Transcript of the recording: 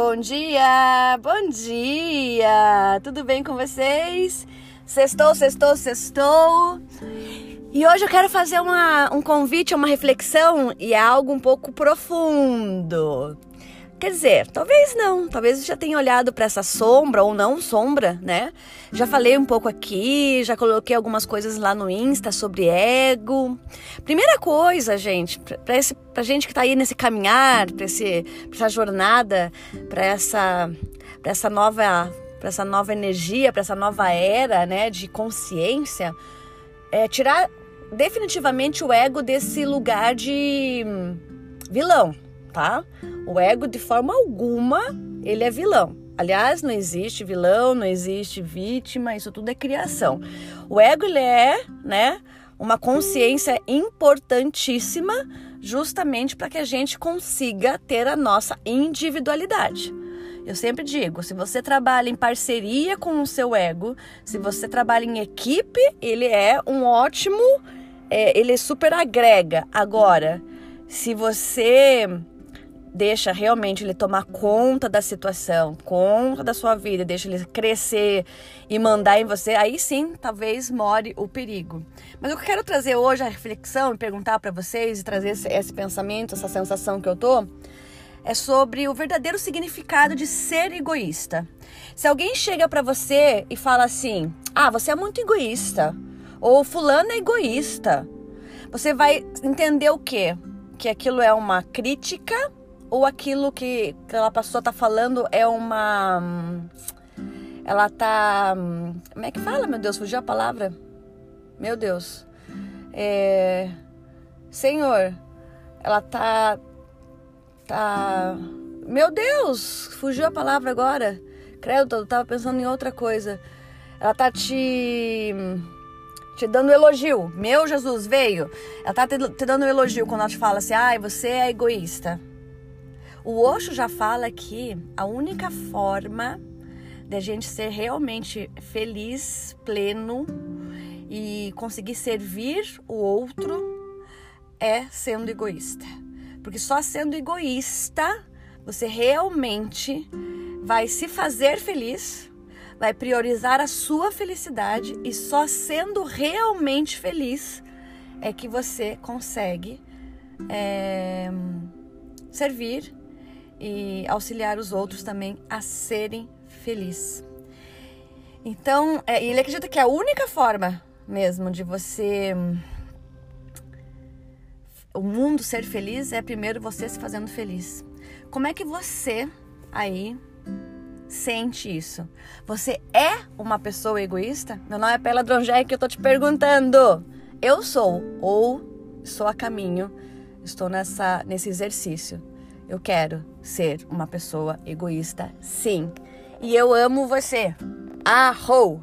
Bom dia, bom dia! Tudo bem com vocês? Sextou, sextou, sextou. E hoje eu quero fazer uma, um convite, uma reflexão e é algo um pouco profundo. Quer dizer, talvez não, talvez já tenha olhado para essa sombra ou não sombra, né? Já falei um pouco aqui, já coloquei algumas coisas lá no Insta sobre ego. Primeira coisa, gente, para esse gente que tá aí nesse caminhar, para essa jornada, para essa para essa nova para essa nova energia, para essa nova era, né, de consciência, é tirar definitivamente o ego desse lugar de vilão, tá? O ego, de forma alguma, ele é vilão. Aliás, não existe vilão, não existe vítima, isso tudo é criação. O ego, ele é, né, uma consciência importantíssima justamente para que a gente consiga ter a nossa individualidade. Eu sempre digo, se você trabalha em parceria com o seu ego, se você trabalha em equipe, ele é um ótimo, é, ele super agrega. Agora, se você deixa realmente ele tomar conta da situação, conta da sua vida, deixa ele crescer e mandar em você, aí sim, talvez more o perigo. Mas o que eu quero trazer hoje a reflexão e perguntar para vocês e trazer esse, esse, pensamento, essa sensação que eu tô, é sobre o verdadeiro significado de ser egoísta. Se alguém chega para você e fala assim: "Ah, você é muito egoísta", ou fulano é egoísta, você vai entender o quê? Que aquilo é uma crítica ou aquilo que aquela pessoa tá falando é uma. Ela tá. Como é que fala, meu Deus? Fugiu a palavra? Meu Deus. É. Senhor, ela tá. Tá. Meu Deus! Fugiu a palavra agora. Credo, eu tava pensando em outra coisa. Ela tá te. Te dando elogio. Meu Jesus veio. Ela tá te, te dando elogio quando ela te fala assim: ai, você é egoísta. O Osho já fala que a única forma da gente ser realmente feliz, pleno e conseguir servir o outro é sendo egoísta. Porque só sendo egoísta você realmente vai se fazer feliz, vai priorizar a sua felicidade e só sendo realmente feliz é que você consegue é, servir e auxiliar os outros também a serem felizes. Então, é, ele acredita que a única forma mesmo de você o mundo ser feliz é primeiro você se fazendo feliz. Como é que você aí sente isso? Você é uma pessoa egoísta? Meu nome é Pela Dronjek e eu tô te perguntando. Eu sou ou estou a caminho, estou nessa nesse exercício. Eu quero ser uma pessoa egoísta, sim. E eu amo você. Arrou!